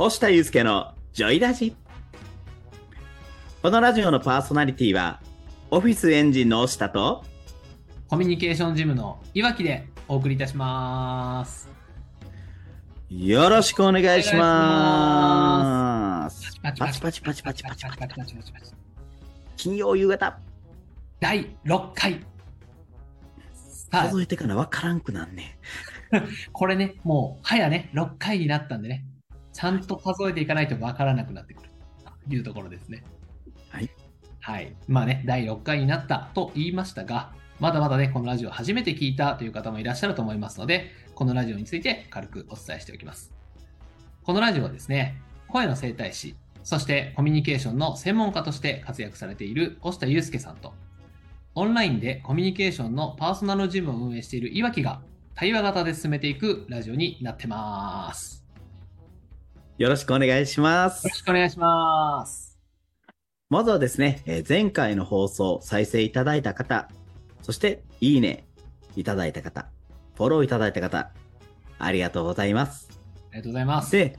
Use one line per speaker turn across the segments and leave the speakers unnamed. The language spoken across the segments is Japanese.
押下祐介のジョイラジ。このラジオのパーソナリティは、オフィスエンジンの押下と、
コミュニケーションジムのいわきでお送りいたします。
よろしくお願いします。
パ
パチパチパチパチパチパチ
パチパチパチパチ。
金曜夕方、
第6回。
数、えてからわからんくなんね
これね、もう、早ね、6回になったんでね、ちゃんと数えていかないとわからなくなってくるというところですね。
はい。
はい。まあね、第6回になったと言いましたが、まだまだね、このラジオ初めて聞いたという方もいらっしゃると思いますので、このラジオについて軽くお伝えしておきます。このラジオはですね、声の整体師、そしてコミュニケーションの専門家として活躍されている押下祐介さんと、オンラインでコミュニケーションのパーソナルジムを運営している岩木が対話型で進めていくラジオになってます。
よろしくお願いします
よろ。しくお願いします。
まずはですね、えー前回の放送再生いただいた方、そしていいねいただいた方、フォローいただいた方、ありがとうございます。
ありがとうございます。
で、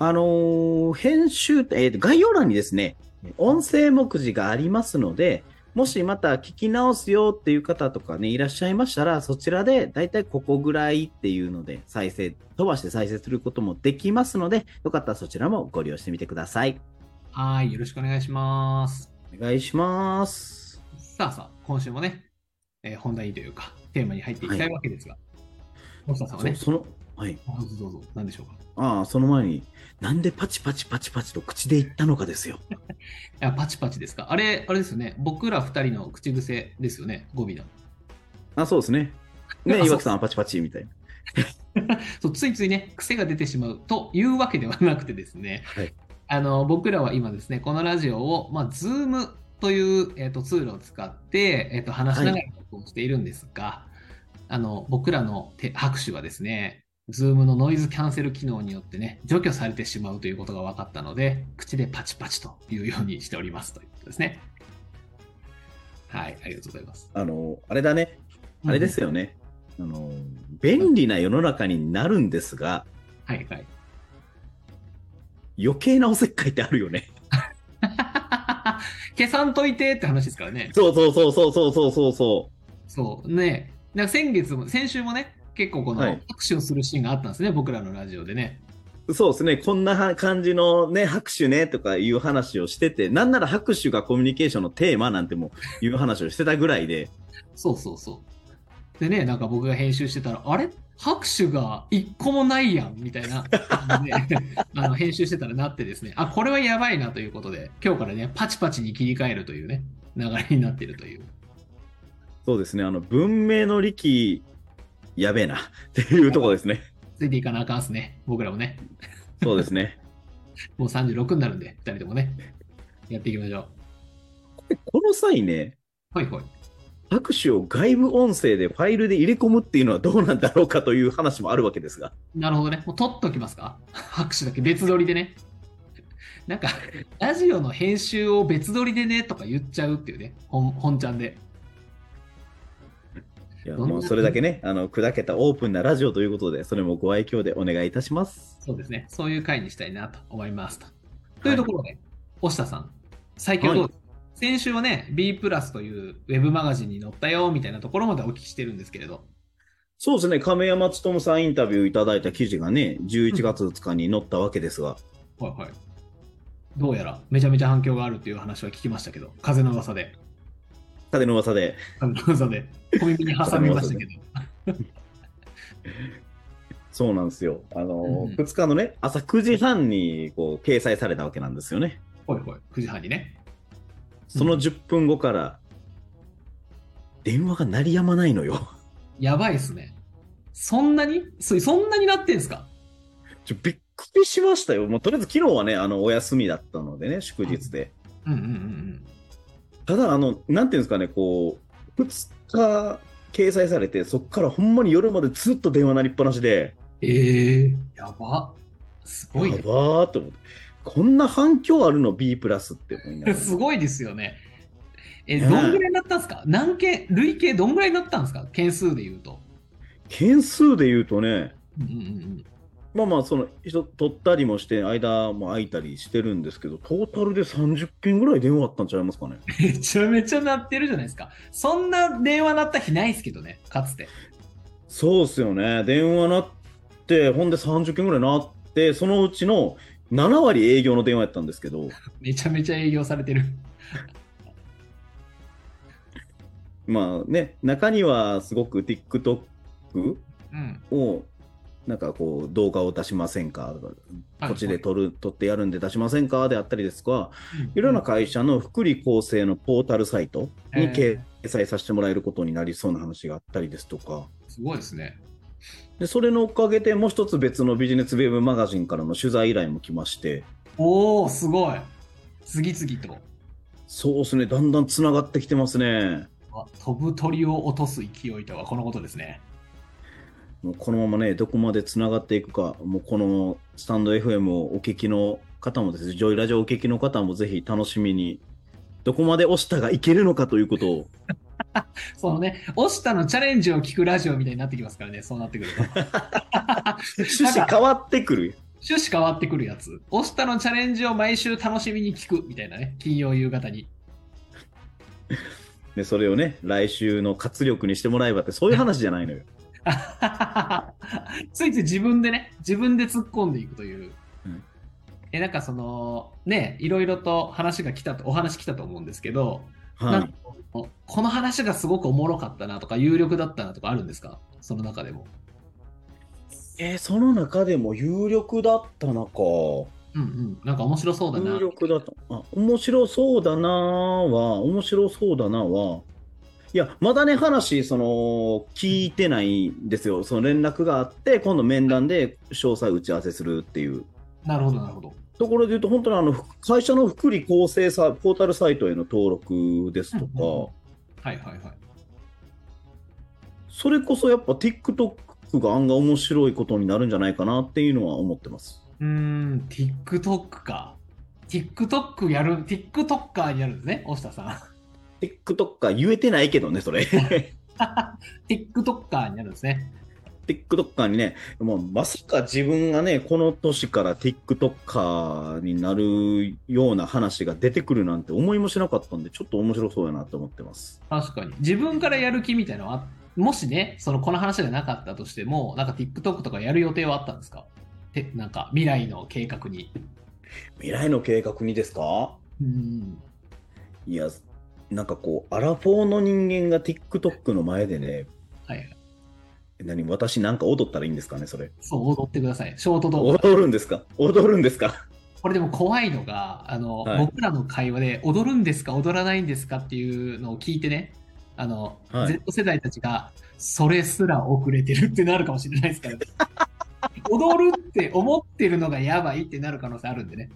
あのー編集、えー概要欄にですね、音声目次がありますので、もしまた聞き直すよっていう方とかね、いらっしゃいましたら、そちらでだいたいここぐらいっていうので、再生、飛ばして再生することもできますので、よかったらそちらもご利用してみてください。
はい、よろしくお願いします。
お願いします。
さあさあ、今週もね、えー本題というか、テーマに入っていきたいわけですが、大下さんはね、
そその、はい。
どうぞどうぞ、何でしょうか？
ああ、その前に、なんでパチパチパチパチと口で言ったのかですよ。
いやパチパチですか？あれ、あれですよね。僕ら二人の口癖ですよね、語尾の。
あ、そうですね。ね、岩木さんはパチパチみたいな。
そうついついね、癖が出てしまうというわけではなくてですね、
はい。
あの僕らは今ですね、このラジオを、まあ、Zoom という、えー、とツールを使って、えー、と話しながら録音しているんですが、あの僕らの手拍手はですね、Zoom のノイズキャンセル機能によってね、除去されてしまうということが分かったので、口でパチパチというようにしておりますということですね。はい、ありがとうございます。
あの、あれだね。あれですよね。あの、便利な世の中になるんですが、
うん。はいはい。
余計なおせっかいってあるよね。
消さんといてって話ですからね。
そうそうそうそうそうそうそうそ
そうね。なんか先月も、先週もね、結構この
はい
拍手をするシーンがあったんですね、僕らのラジオでね。
う。そうですね。こんなは感じのね、拍手ねとかいう話をしてて、なんなら拍手がコミュニケーションのテーマなんてもいう話をしてたぐらいで、
そうそうそう。でね、なんか僕が編集してたら、あれ？拍手が一個もないやんみたいな感じで あの編集してたらなってですね、あ、これはやばいなということで、今日からね、パチパチに切り替えるというね、流れになっているという。
そうですね。あの、文明の利器、やべえなっていうところですね。
ついていかなあかんっすね、僕らもね。
そうですね。
もう36になるんで、2人ともね、やっていきましょ
この際ね、
う。はいはい。
拍手を外部音声でファイルで入れ込むっていうのはどうなんだろうかという話もあるわけですが。
なるほどね。もう取っときますか？拍手だけ別撮りでね。なんか、ラジオの編集を別撮りでねとか言っちゃうっていうね、本本ちゃんで。
いやもうそれだけね、あの砕けたオープンなラジオということで、それもご愛嬌でお願いいたします。
そうですね。そういう回にしたいなと思いますと。というところで、押下さん、最近はどうですか、先週はね、B プラスというウェブマガジンに載ったよみたいなところまでお聞きしてるんですけれど。
そうですね、亀山勉さんインタビューいただいた記事がね、11月2日に載ったわけですが、
はいはい。どうやらめちゃめちゃ反響があるっていう話は聞きましたけど、風の噂で。
風の噂で、
風の噂で。小耳に挟みましたけど。
そうなんですよ。あの、
うん
2日のね、朝9時半にこう掲載されたわけなんですよね。
ほいほい、9時半にね。
その10分後から、電話が鳴りやまないのよ。
やばいっすね。そんなに？そそんなになってんすか？
ちょびっくりしましたよ。もうとりあえず昨日はね、あの、お休みだったのでね、祝日で。
うんうんうんうん。
ただ、あの、なんていうんですかね、こう、2日掲載されて、そこからほんまに夜までずっと電話鳴りっぱなしで、
ええやば。すごい
や
ね。
ばーって思って。こんな反響あるの？B プラスって思いながら。
すごいですよね。え、
ね
どんぐらいになったんですか？何件、累計どんぐらいになったんですか？件数で言うと。
件数で言うとね、
うんうんうん
まあまあ、その、人取ったりもして、間も空いたりしてるんですけど、トータルで30件ぐらい電話あったんちゃいますかね。
めちゃめちゃ鳴ってるじゃないですか。そんな電話鳴った日ないですけどね、かつて。
そうっすよね。電話なって、ほんで30件ぐらいなって、そのうちの7割営業の電話やったんですけど、
めちゃめちゃ営業されてる。
まあね、中にはすごく TikTok
うん。
を、なんかこう、動画を出しませんか？こっちで撮る、撮ってやるんで出しませんか？であったりですが、いろんな会社の福利厚生のポータルサイトに掲載させてもらえることになりそうな話があったりですとか、
すごいですね。
でそれのおかげでもう一つ別のビジネスウェブマガジンからの取材依頼も来まして、
おおすごい。次々と。
そうですね、だんだんつながってきてますね。
あ飛ぶ鳥を落とす勢いとはこのことですね。
もうこのままね、どこまでつながっていくか、もうこのスタンド FM をお聞きの方もですね、ジョイラジオをお聞きの方もぜひ楽しみに、どこまで押したがいけるのかということを、
そのね、押したのチャレンジを聞くラジオみたいになってきますからね、そうなってくると。
趣旨変わってくる。
趣旨変わってくるやつ。押したのチャレンジを毎週楽しみに聞くみたいなね、金曜夕方に。
で、それをね、来週の活力にしてもらえばって、そういう話じゃないのよ。
ついつい自分でね、自分で突っ込んでいくという。
うん
え、なんかその、ね、いろいろと話が来たと、お話来たと思うんですけど、
はい
なんか。この話がすごくおもろかったなとか、有力だったなとかあるんですか？その中でも。
えーその中でも有力だったのか。
うんうん。なんか面白そうだな。
有力だった。あ、面白そうだなは、面白そうだなは、いや、まだね、話、その、聞いてないんですよ。その連絡があって、今度面談で詳細打ち合わせするっていう。
なるほど、なるほど。
ところで言うと、本当にあの、会社の福利厚生さ、ポータルサイトへの登録ですとか、
うんうんはいはいはい。
それこそやっぱ TikTok が案外面白いことになるんじゃないかなっていうのは思ってます。
うーん、TikTok か。TikTok やる、TikToker になるんですね、大下さん。
TikToker 言えてないけどね、それ。
TikToker になるんですね。
TikToker にね、もうまさか自分がね、この年から TikToker になるような話が出てくるなんて思いもしなかったんで、ちょっと面白そうやなと思ってます。
確かに。自分からやる気みたいなのは、もしね、そのこの話がなかったとしても、なんか TikTok とかやる予定はあったんですか？てなんか未来の計画に。
未来の計画にですか？
うん。
いや、なんかこう、アラフォーの人間が TikTok の前でね、
はい。
何、私なんか踊ったらいいんですかね、それ。
そう、踊ってください。ショート動画。
踊るんですか？踊るんですか？
これでも怖いのが、あの、
はい
僕らの会話で踊るんですか？踊らないんですか？っていうのを聞いてね、あの、
はい
Z 世代たちが、それすら遅れてるってなるかもしれないですからね。踊るって思ってるのがやばいってなる可能性あるんでね。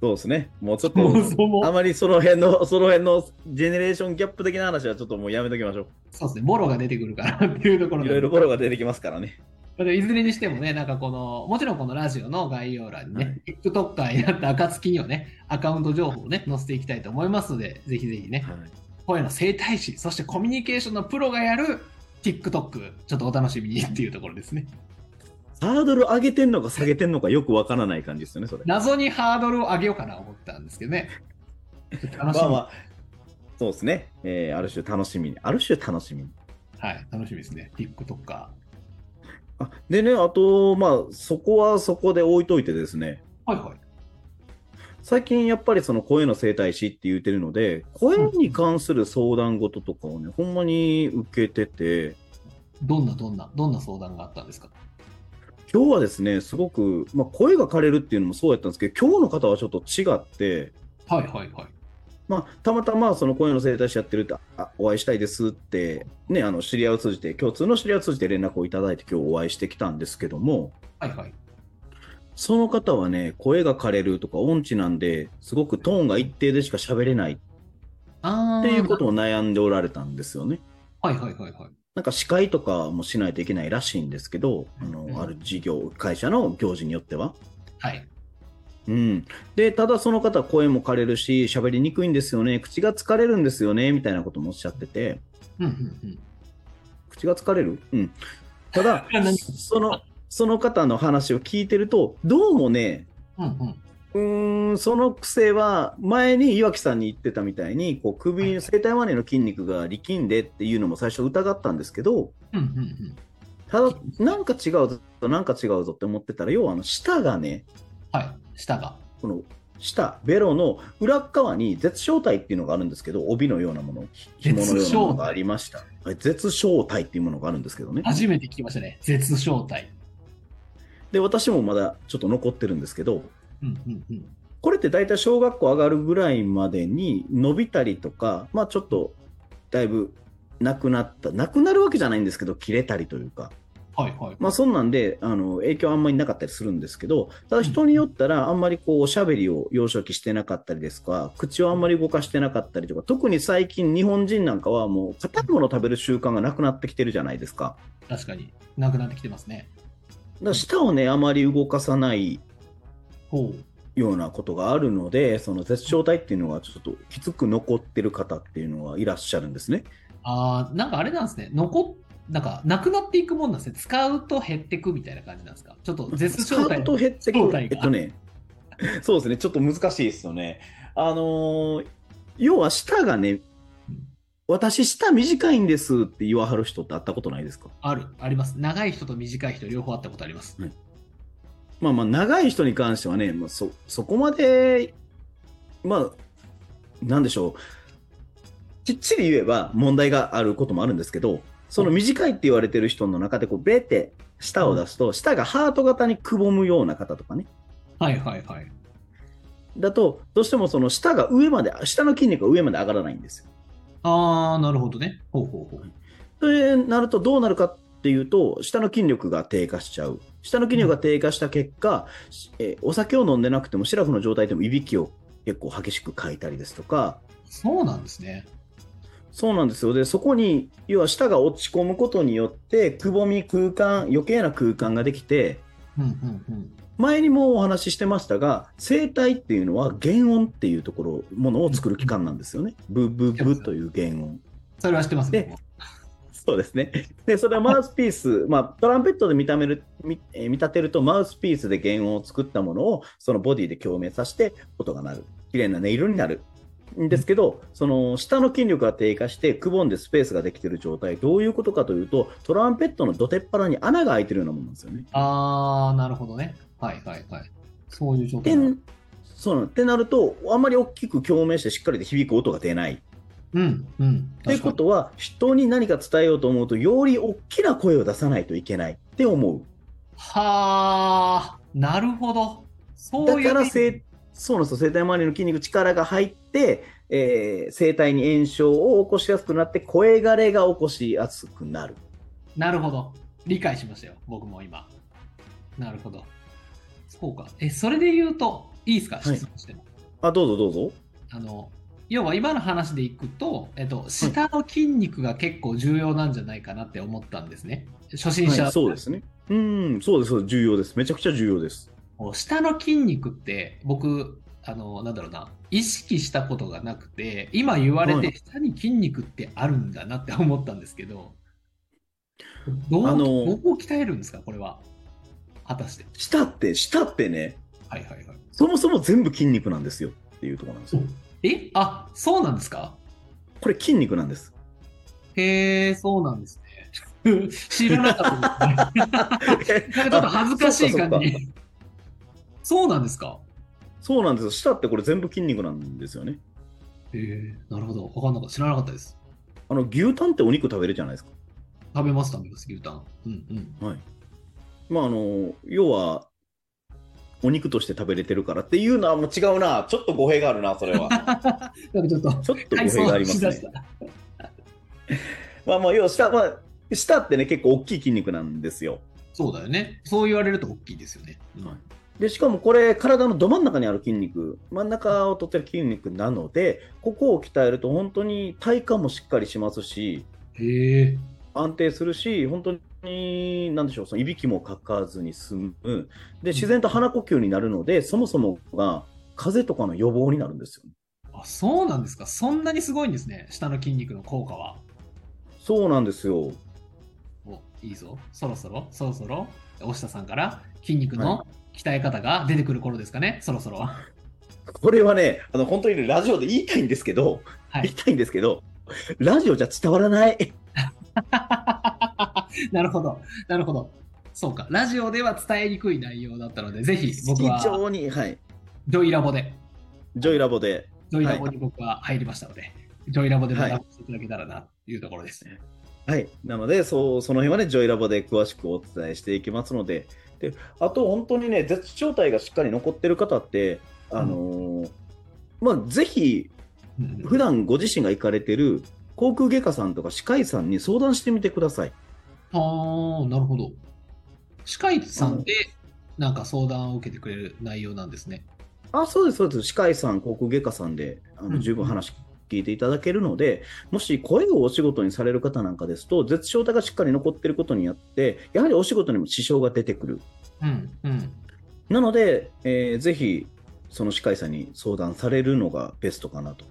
そうですね。もうちょっと、あまりその辺の、その辺のジェネレーションギャップ的な話はちょっともうやめときましょ
そうですね、ボロが出てくるからっていうところい
ろいろボロが出てきますからね。
いずれにしてもね、なんかこの、もちろんこのラジオの概要欄にね、
はい
TikToker になった暁にはね、アカウント情報をね、載せていきたいと思いますので、ぜひぜひね、
はい
声の生態師、そしてコミュニケーションのプロがやる TikTok、ちょっとお楽しみにっていうところですね。
ハードル上げてんのか下げてんのかよくわからない感じですよね、それ。
謎にハードルを上げようかなと思ったんですけどね。楽しみ。
まあまあ、そうですね。えーある種楽しみに。ある種楽しみに。
はい、楽しみですね。TikToker。
あでね、あと、まあ、そこはそこで置いといてですね、
はいはい。
最近やっぱりその声の生態師って言ってるので、声に関する相談事とかをね、ほんまに受けてて、
どんなどんな、どんな相談があったんですか？
今日はですね、すごく、まあ、声が枯れるっていうのもそうやったんですけど、今日の方はちょっと違って、
はいはいはい。
まあ、たまたまその声の生態師やってるって、あお会いしたいですって、ね、あの知り合いを通じて、共通の知り合いを通じて連絡をいただいて、今日お会いしてきたんですけども、
はいはい。
その方はね、声が枯れるとか音痴なんで、すごくトーンが一定でしか喋れないっていうことを悩んでおられたんですよね。
はいはいはいはい。
なんか司会とかもしないといけないらしいんですけど、あ
うん
の、ある事業、会社の行事によっては。
はい。
うん。で、ただその方は声も枯れるし、喋りにくいんですよね、口が疲れるんですよね、みたいなこともおっしゃってて、
うんうんうん。
口が疲れる？うん。ただ
何、
その、その方の話を聞いてると、どうもね、
うんうん。
うーん、その癖は、前に岩木さんに言ってたみたいに、こう首、生体マネの筋肉が力んでっていうのも最初疑ったんですけど、
うんうんうん。
ただ、なんか違うぞ、なんか違うぞって思ってたら、要はあの、舌がね、
はい。舌が。
この、舌、ベロの裏っ側に絶小体っていうのがあるんですけど、帯のようなもの、紐のようなものがありました。はい絶小体っていうものがあるんですけどね。
初めて聞きましたね。絶小体。
で、私もまだちょっと残ってるんですけど、
うんうんうん。
これって大体小学校上がるぐらいまでに伸びたりとか、まあちょっとだいぶなくなった、なくなるわけじゃないんですけど、切れたりというか、
はいはい。
まあそんなんで、あの、影響あんまりなかったりするんですけど、ただ人によったらあんまりこう、おしゃべりを幼少期してなかったりですとか、口をあんまり動かしてなかったりとか、特に最近日本人なんかはもう硬いものを食べる習慣がなくなってきてるじゃないですか。
確かに。なくなってきてますね。
だ舌をね、あまり動かさない。ようなことがあるので、その絶頂体っていうのがちょっときつく残ってる方っていうのはいらっしゃるんですね。
ああ、なんかあれなんですね。残っ、なんか、なくなっていくもんなんですね。使うと減っていくみたいな感じなんですか？ちょっと絶
使
小体
うと減ってくえっとね、そうですね、ちょっと難しいですよね。あのー要は舌がね、私舌短いんですって言わはる人って会ったことないですか？
ある、あります。長い人と短い人両方あったことあります。
まあまあ長い人に関してはね、まあ、そ、そこまで、まあ、なんでしょう。きっちり言えば問題があることもあるんですけど、その短いって言われてる人の中でこう、ベって舌を出すと、舌がハート型にくぼむような方とかね。
はいはいはい。
だと、どうしてもその舌が上まで、下の筋肉が上まで上がらないんですよ。
ああ、なるほどね。ほうほうほう。
それになるとどうなるかっていうと、下の筋力が低下しちゃう。下の筋力が低下した結果、えーお酒を飲んでなくても、シラフの状態でもいびきを結構激しくかいたりですとか、
そうなんですね。
そうなんですよ。で、そこに、要は舌が落ち込むことによって、くぼみ、空間、余計な空間ができて、
うんうんうん。
前にもお話ししてましたが、声帯っていうのは原音っていうところ、ものを作る器官なんですよね。ブブブという原音。
それは知ってます
で
ね。
そうですね。で、それはマウスピース、まあ、トランペットで見た目る見,、えー見立てると、マウスピースで原音を作ったものを、そのボディで共鳴させて、音が鳴る。綺麗な音色になる。んですけど、その下の筋力が低下して、くぼんでスペースができている状態、どういうことかというと、トランペットのどてっぱらに穴が開いてるようなものなんですよね。
ああ、なるほどね。はいはいはい。そういう状
で
態。
そうなのってなると、あんまり大きく共鳴してしっかりと響く音が出ない。っ
うんうん。
ていうことは、人に何か伝えようと思うと、より大きな声を出さないといけないって思う。
はあ、なるほど。そう
だ
いう。
から声、そうなんですよ。声帯周りの筋肉力が入って、えー声帯に炎症を起こしやすくなって、声枯れが起こしやすくなる。
なるほど。理解しましたよ。僕も今。なるほど。そうか。え、それで言うと、いいですか？
い
質問しても。
あ、どうぞどうぞ。
あの、要は今の話でいくと、えっと、下の筋肉が結構重要なんじゃないかなって思ったんですね。初心者、
はい、そうですね。うん、そうです、そうです重要です。めちゃくちゃ重要です。
下の筋肉って僕あのなんだろうな意識したことがなくて今言われ
はい
て下に筋肉ってあるんだなって思ったんですけどどう
あの
どう鍛えるんですか？これは果たして
舌って、舌ってね、
はいはいはい
そもそも全部筋肉なんですよっていうところなんですよ。
え？あそうなんですか？
これ筋肉なんです。
へえそうなんですね。知らなかったですね。なんかちょっと恥ずかしい感じ。そうなんですか？
そうなんですよ。舌ってこれ全部筋肉なんですよね。
へえなるほど。分かんなかった。知らなかったです。
あの、牛タンってお肉食べるじゃないですか。
食べます食べます牛タン。うんうん。
はい。まあ、あの、要は、お肉として食べれてるからっていうのはもう違うな。ちょっと語弊があるな、それは。
ちょっと
ちょっと語弊がありますねまあまあ、要は舌、まあ、舌ってね、結構大きい筋肉なんですよ。
そうだよね。そう言われると大きいですよね。うん
はいで、しかもこれ、体のど真ん中にある筋肉、真ん中を取ってる筋肉なので、ここを鍛えると本当に体幹もしっかりしますし。安定するし、本当に、なんでしょう、そのいびきもかかずに済む。で、自然と鼻呼吸になるので、そもそもが風邪とかの予防になるんですよ。
あ、そうなんですか。そんなにすごいんですね。下の筋肉の効果は。
そうなんですよ。
おいいぞ。そろそろ、そろそろ、大下さんから筋肉の鍛え方が出てくる頃ですかね、そろそろ。
これはね、あの本当にねラジオで言いたいんですけど、
はい。
言いたいんですけど、ラジオじゃ伝わらない。
なるほど、なるほど。そうか、ラジオでは伝えにくい内容だったので、ぜひ僕は
非常に、はい。
ジョイラボで、
ジョイラボで、
ジョイラボに僕は入りましたので、ジョイラボで学ばせていただけたらなというところです。
はい。なので、そう、その辺はね、ジョイラボで詳しくお伝えしていきますので、で、あと本当にね、絶頂体がしっかり残ってる方って、あのーまあ、ぜひ、
うん
普段ご自身が行かれてる航空外科さんとか歯科医さんに相談してみてください。
ああ、なるほど。歯科医さんで、なんか相談を受けてくれる内容なんですね。
あ、そうです、そうです。歯科医さん、航空外科さんで、あ
うん
の十分話聞いていただけるので、もし声をお仕事にされる方なんかですと、絶頂体がしっかり残っていることによって、やはりお仕事にも支障が出てくる。
うん、うん。
なので、えーぜひ、その歯科医さんに相談されるのがベストかなと。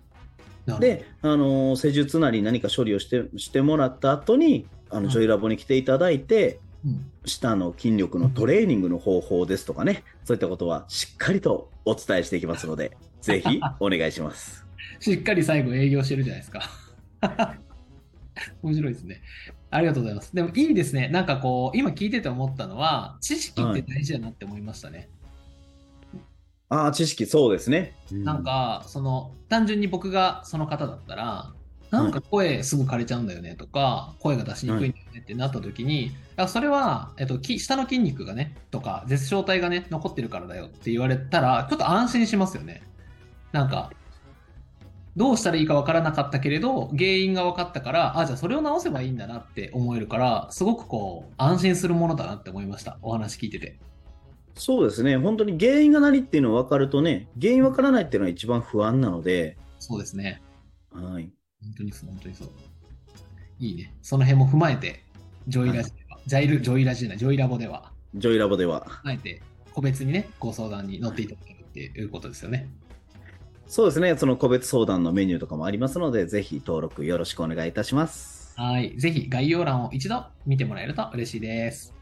な
で、あのー施術なり何か処理をしてしてもらった後に、あ
うん
のジョイラボに来ていただいて、
うん
舌の筋力のトレーニングの方法ですとかね、そういったことはしっかりとお伝えしていきますので、ぜひお願いします。
しっかり最後営業してるじゃないですか。面白いですね。ありがとうございます。でもいいですね。なんかこう、今聞いてて思ったのは、知識って大事だなって思いましたね。
ああ、知識、そうですね。
なんか、その、単純に僕がその方だったら、なんか声すぐ枯れちゃうんだよねとか、声が出しにくいんだよねってなった時に、あそれは、えっと、き下の筋肉がね、とか、絶小体がね、残ってるからだよって言われたら、ちょっと安心しますよね。なんか、どうしたらいいかわからなかったけれど、原因が分かったから、あ、じゃあそれを直せばいいんだなって思えるから、すごくこう、安心するものだなって思いました。お話聞いてて。
そうですね。本当に原因が何っていうのが分かるとね、原因分からないっていうのは一番不安なので、
そうですね。
はい。
本当にそう、本当にそう。いいね。その辺も踏まえて、ジョイラジでは、ジャイル、ジョイラジじゃない、ジョイラボでは、
ジョイラボでは。
あえて個別にね、ご相談に乗っていただけるっていうことですよね。
そうですね。その個別相談のメニューとかもありますので、ぜひ登録よろしくお願いいたします。
はい。ぜひ概要欄を一度見てもらえると嬉しいです。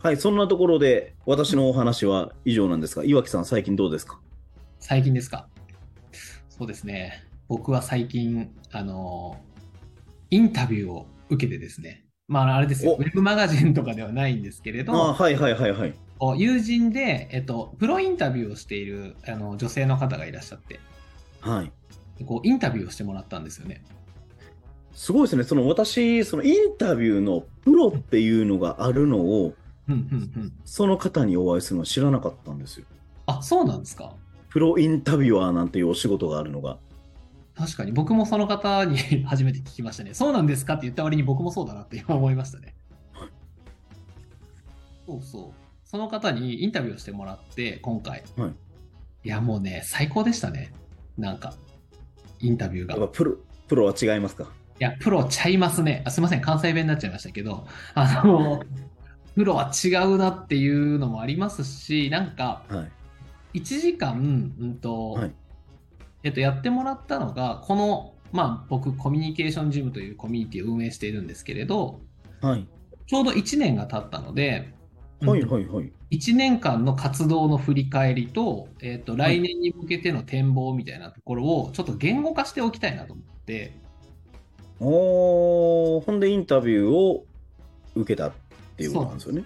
はい、そんなところで私のお話は以上なんですが、岩木さん、最近どうですか？
最近ですか？そうですね。僕は最近、あの、インタビューを受けてですね。まあ、あれですよ。
お
ウェブマガジンとかではないんですけれど、
あはいはいはいはい。
友人で、えっと、プロインタビューをしているあの女性の方がいらっしゃって、
はい。
こうインタビューをしてもらったんですよね。
すごいですね。その私、そのインタビューのプロっていうのがあるのを、
うんうんうん。
その方にお会いするのは知らなかったんですよ。
あ、そうなんですか。
プロインタビュアーなんていうお仕事があるのが。
確かに僕もその方に 初めて聞きましたね。そうなんですかって言った割に僕もそうだなって今 思いましたね。そうそう。その方にインタビューをしてもらって、今回。
はい
いや、もうね、最高でしたね。なんか、インタビューが。
プロ、プロは違いますか？
や、プロちゃいますね。あすいません、関西弁になっちゃいましたけど、あの、プロは違うなっていうのもありますし、なんか、
はい。
1時間、うんと
はい
えっと、やってもらったのが、この、まあ、僕、コミュニケーションジムというコミュニティを運営しているんですけれど、
はい。
ちょうど1年が経ったので、
はい
うん
はいはい。
1年間の活動の振り返りと、えっと、
はい
来年に向けての展望みたいなところを、ちょっと言語化しておきたいなと思って、
おー、ほんでインタビューを受けたっていうことなんですよね。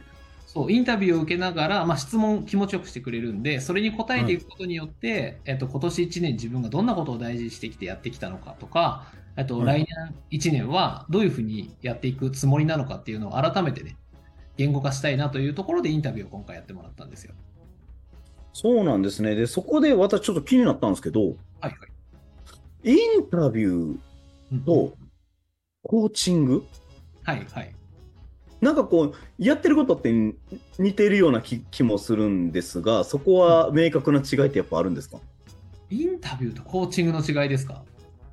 そう、インタビューを受けながら、まあ、質問気持ちよくしてくれるんで、それに答えていくことによって、えっと、今年1年自分がどんなことを大事にしてきてやってきたのかとか、えっと、
はい
来年1年はどういうふうにやっていくつもりなのかっていうのを改めてね、言語化したいなというところでインタビューを今回やってもらったんですよ。
そうなんですね。で、そこで私ちょっと気になったんですけど、
はいはい。
インタビュー
うん
とコーチング？
はいはい。
なんかこう、やってることって似てるような気気もするんですが、そこは明確な違いってやっぱあるんですか？
インタビューとコーチングの違いですか？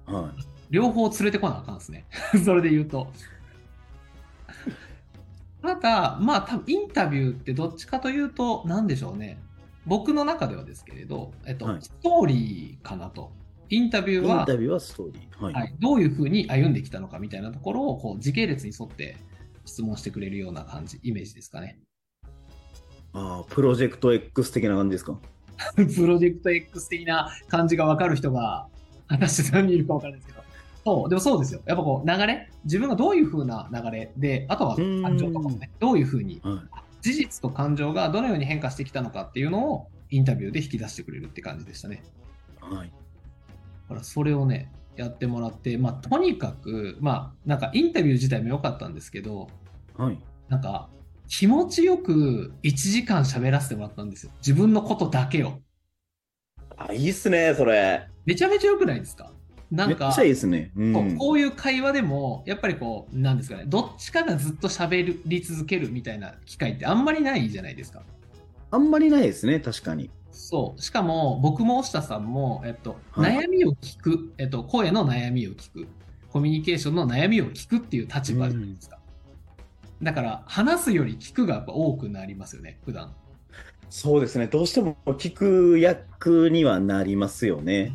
は
両方連れてこなあかんですね。それで言うと。ただ、まあ、多分インタビューってどっちかというと、なんでしょうね。僕の中ではですけれど、えっと、
はい
ストーリーかなと。インタビ
い。イン
ューは、
タビューはストーリー。はい。
はい、どういうふうに歩んできたのかみたいなところをこう時系列に沿って質問してくれるような感じ、イメージですかね。
ああ、プロジェクト X 的な感じですか？
プロジェクト X 的な感じが分かる人が、果たして何人いるか分からないですけど。そう、でもそうですよ。やっぱこう、流れ？自分がどういう風な流れで、あとは感情とかもね、どういう風に、
はい。
事実と感情がどのように変化してきたのかっていうのを、インタビューで引き出してくれるって感じでしたね。
はい。
だからそれをね、やってもらって、まあ、とにかく、まあ、なんかインタビュー自体も良かったんですけど、
はい。
なんか、気持ちよく1時間喋らせてもらったんですよ。自分のことだけを。
あ、いいっすね、それ。
めちゃめちゃ良くないですか？なんか、
めっちゃいいっすね。う。
そうんこういう会話でも、やっぱりこう、なんですかね、どっちかがずっと喋り続けるみたいな機会ってあんまりないじゃないですか。
あんまりないですね、確かに。
そう。しかも、僕も押田さんも、えっと、
はい
悩みを聞く、えっと、声の悩みを聞く、コミュニケーションの悩みを聞くっていう立場じゃないですか。だから、話すより聞くがやっぱ多くなりますよね、普段。
そうですね。どうしても聞く役にはなりますよね。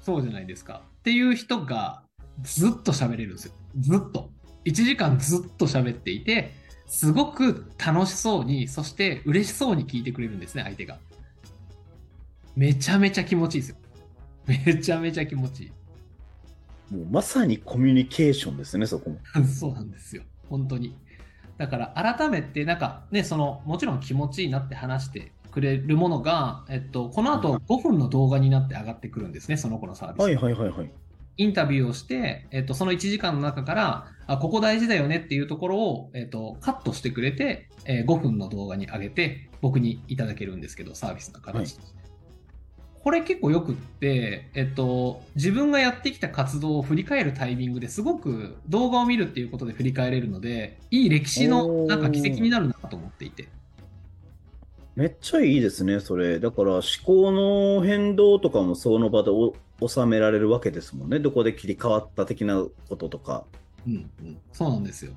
そうじゃないですか。っていう人がずっと喋れるんですよ。ずっと。1時間ずっと喋っていて、すごく楽しそうに、そして嬉しそうに聞いてくれるんですね、相手が。めちゃめちゃ気持ちいいですよ。めちゃめちゃ気持ちいい。
もうまさにコミュニケーションですね、そこも。
そうなんですよ。本当に。だから改めて、なんかね、その、もちろん気持ちいいなって話してくれるものが、えっと、この後5分の動画になって上がってくるんですね、その子のサービス。
はいはいはいはい。
インタビューをして、えっと、その1時間の中から、あ、ここ大事だよねっていうところを、えっと、カットしてくれて、えー5分の動画に上げて、僕にいただけるんですけど、サービスの形として。これ結構よくって、えっと、自分がやってきた活動を振り返るタイミングですごく動画を見るっていうことで振り返れるので、いい歴史のなんか軌跡になるなと思っていて。
めっちゃいいですね、それ。だから思考の変動とかもその場でお収められるわけですもんね。どこで切り替わった的なこととか。
うんうん、そうなんですよ。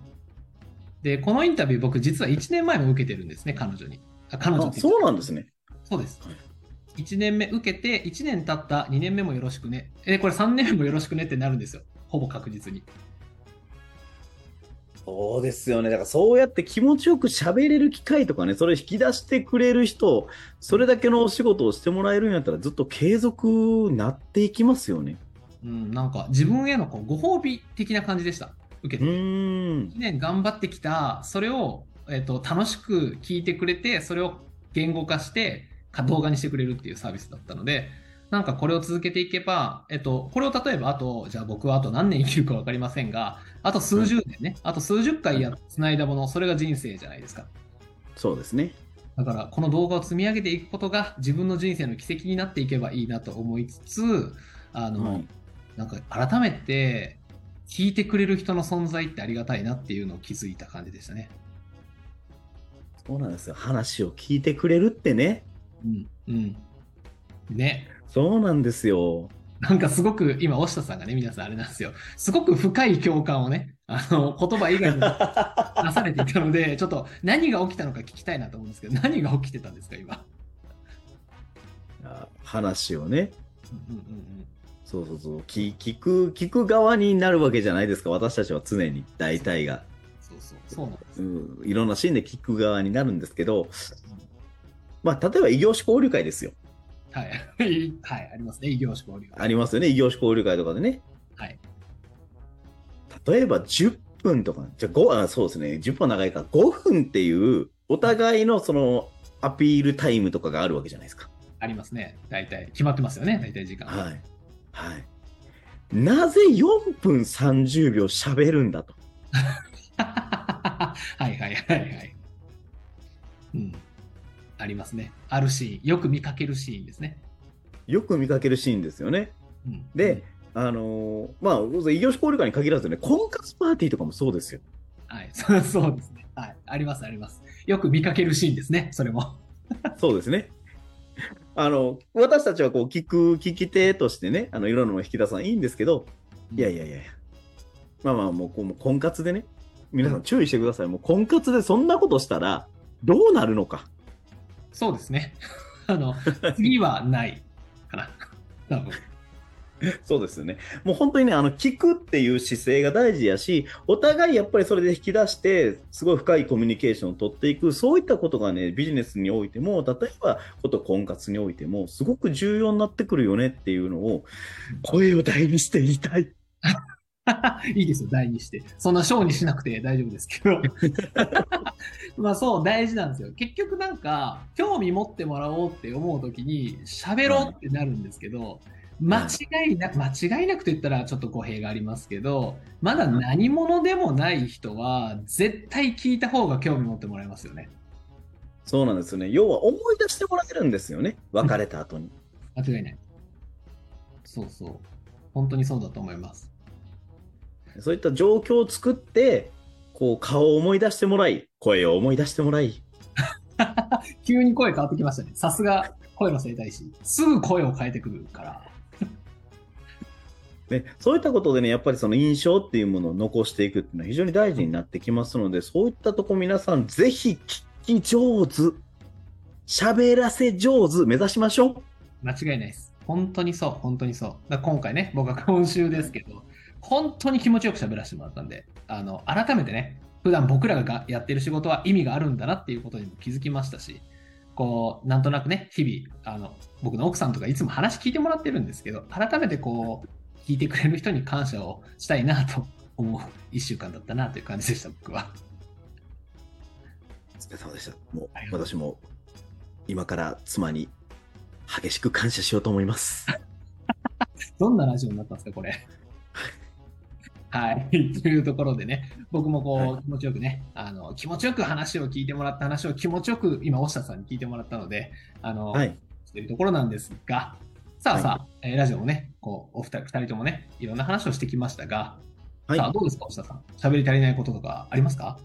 で、このインタビュー僕実は1年前も受けてるんですね、彼女に。あ彼女
そうなんですね。
そうです
はい。
1年目受けて、1年経った2年目もよろしくね。え、これ3年目もよろしくねってなるんですよ。ほぼ確実に。
そうですよね。だからそうやって気持ちよく喋れる機会とかね、それ引き出してくれる人、それだけのお仕事をしてもらえるんやったらずっと継続なっていきますよね。
うん、なんか自分へのこうご褒美的な感じでした。受け
う
て。
ーん。
1年頑張ってきた、それを、えっと楽しく聞いてくれて、それを言語化して、か動画にしてくれるっていうサービスだったので、なんかこれを続けていけば、えっと、これを例えばあと、じゃあ僕はあと何年生きるか分かりませんが、あと数十年ね、あと数十回や繋いだもの、それが人生じゃないですか。
そうですね。
だから、この動画を積み上げていくことが自分の人生の軌跡になっていけばいいなと思いつつ、あの、
はい
なんか改めて聞いてくれる人の存在ってありがたいなっていうのを気づいた感じでしたね。
そうなんですよ。話を聞いてくれるってね。
うん。うん。ね。
そうなんですよ。
なんかすごく今、押下さんがね、皆さんあれなんですよ。すごく深い共感をね、あの、言葉以外にも 出されていたので、ちょっと何が起きたのか聞きたいなと思うんですけど、何が起きてたんですか、今？
あ話をね。
うんうんうん
そうそうそう。聞聞く、聞く側になるわけじゃないですか。私たちは常に、大体が。
そうそう、そうなんです。
うん、いろんなシーンで聞く側になるんですけど、まあ、例えば異業種交流会ですよ。
はい。はい、ありますね、異業種交流。
ありますよね。異業種交流会とかでね。
はい。
例えば10分とか、じゃあ5、あ、そうですね。10分は長いから5分っていう、お互いのそのアピールタイムとかがあるわけじゃないですか。
ありますね。大体。決まってますよね、大体時間。
はい。はい。なぜ4分30秒喋るんだと。
はいはいはいはい。うん。ありますね。あるシーン。よく見かけるシーンですね。
よく見かけるシーンですよね。
うん、
で、あのーまあ、異業種交流会に限らずね、婚活パーティーとかもそうですよ。
はい、そ うそうですね。はい。ありますあります。よく見かけるシーンですね、それも。
そうですね。あの、私たちはこう聞く、聞き手としてね、あの、いろんなのを引き出さないいんですけど、いやいやいやいや。まあまあ、もう、こうもう婚活でね、皆さん注意してください。もう婚活でそんなことしたら、どうなるのか。
そうですね。あの、次はないかな。多分。
そうですよね。もう本当にね、あの、聞くっていう姿勢が大事やし、お互いやっぱりそれで引き出して、すごい深いコミュニケーションを取っていく、そういったことがね、ビジネスにおいても、例えば、こと婚活においても、すごく重要になってくるよねっていうのを、声を大にして言いたい。
いいですよ、大にして。そんな小にしなくて大丈夫ですけど。まあそう、大事なんですよ。結局なんか、興味持ってもらおうって思うときに、喋ろうってなるんですけど、間違いなく、間違いなくと言ったらちょっと語弊がありますけど、まだ何者でもない人は、絶対聞いた方が興味持ってもらえますよね。
そうなんですよね。要は思い出してもらえるんですよね。別れた後に。
間違いない。そうそう。本当にそうだと思います。
そういった状況を作って、こう、顔を思い出してもらい、声を思い出してもらい、
急に声変わってきましたね。さすが声の整体師。すぐ声を変えてくるから。
ね、そういったことでね、やっぱりその印象っていうものを残していくっていうのは非常に大事になってきますので、そういったとこ皆さんぜひ聞き上手、喋らせ上手目指しましょう。
間違いないです。本当にそう、本当にそう。今回ね、僕は今週ですけど、本当に気持ちよく喋らせてもらったんで、あの、改めてね、普段僕らがやってる仕事は意味があるんだなっていうことにも気づきましたし、こう、なんとなくね、日々、あの、僕の奥さんとかいつも話聞いてもらってるんですけど、改めてこう、聞いてくれる人に感謝をしたいなと思う一週間だったなという感じでした、僕は。
お疲れ様でした。もう私も今から妻に激しく感謝しようと思います。
どんなラジオになったんですか、これ。はい。というところでね、僕もこう、
は
気持ちよくね、あの、気持ちよく話を聞いてもらった話を気持ちよく、今、大下さんに聞いてもらったので、あの、
はい。
しているところなんですが、さあ
はい
さあ、えーラジオもね、こう、お二人、二人ともね、いろんな話をしてきましたが、
はい
さあ、どうですか、大下さん？喋り足りないこととかありますか？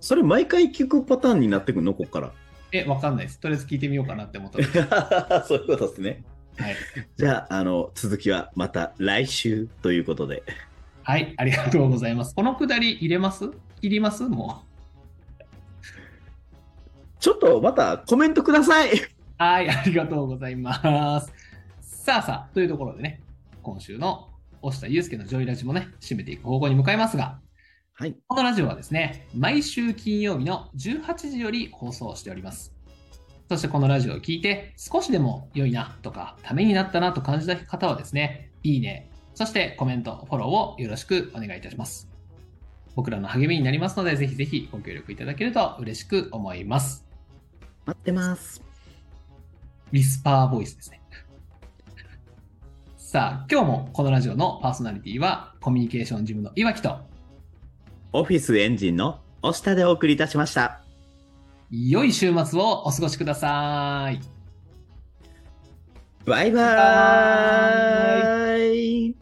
それ毎回聞くパターンになってくるの？ここから。
え、わかんないです。とりあえず聞いてみようかなって思った。
そういうことですね。
はい。
じゃあ、あの、続きはまた来週ということで。
はい、ありがとうございます。このくだり入れます？切ります？もう。
ちょっとまたコメントください。
はい、ありがとうございます。さあさあ、というところでね、今週の押下祐介のジョイラジもね、締めていく方向に向かいますが、
はい。
このラジオはですね、毎週金曜日の18時より放送しております。そしてこのラジオを聞いて少しでも良いなとか、ためになったなと感じた方はですね、いいね、そしてコメント、フォローをよろしくお願いいたします。僕らの励みになりますので、ぜひぜひご協力いただけると嬉しく思います。
待ってます。
ウィスパーボイスですね。さあ、今日もこのラジオのパーソナリティはコミュニケーションジムの岩木と、
オフィスエンジンの押下でお送りいたしました。
良い週末をお過ごしください。
バイバーイ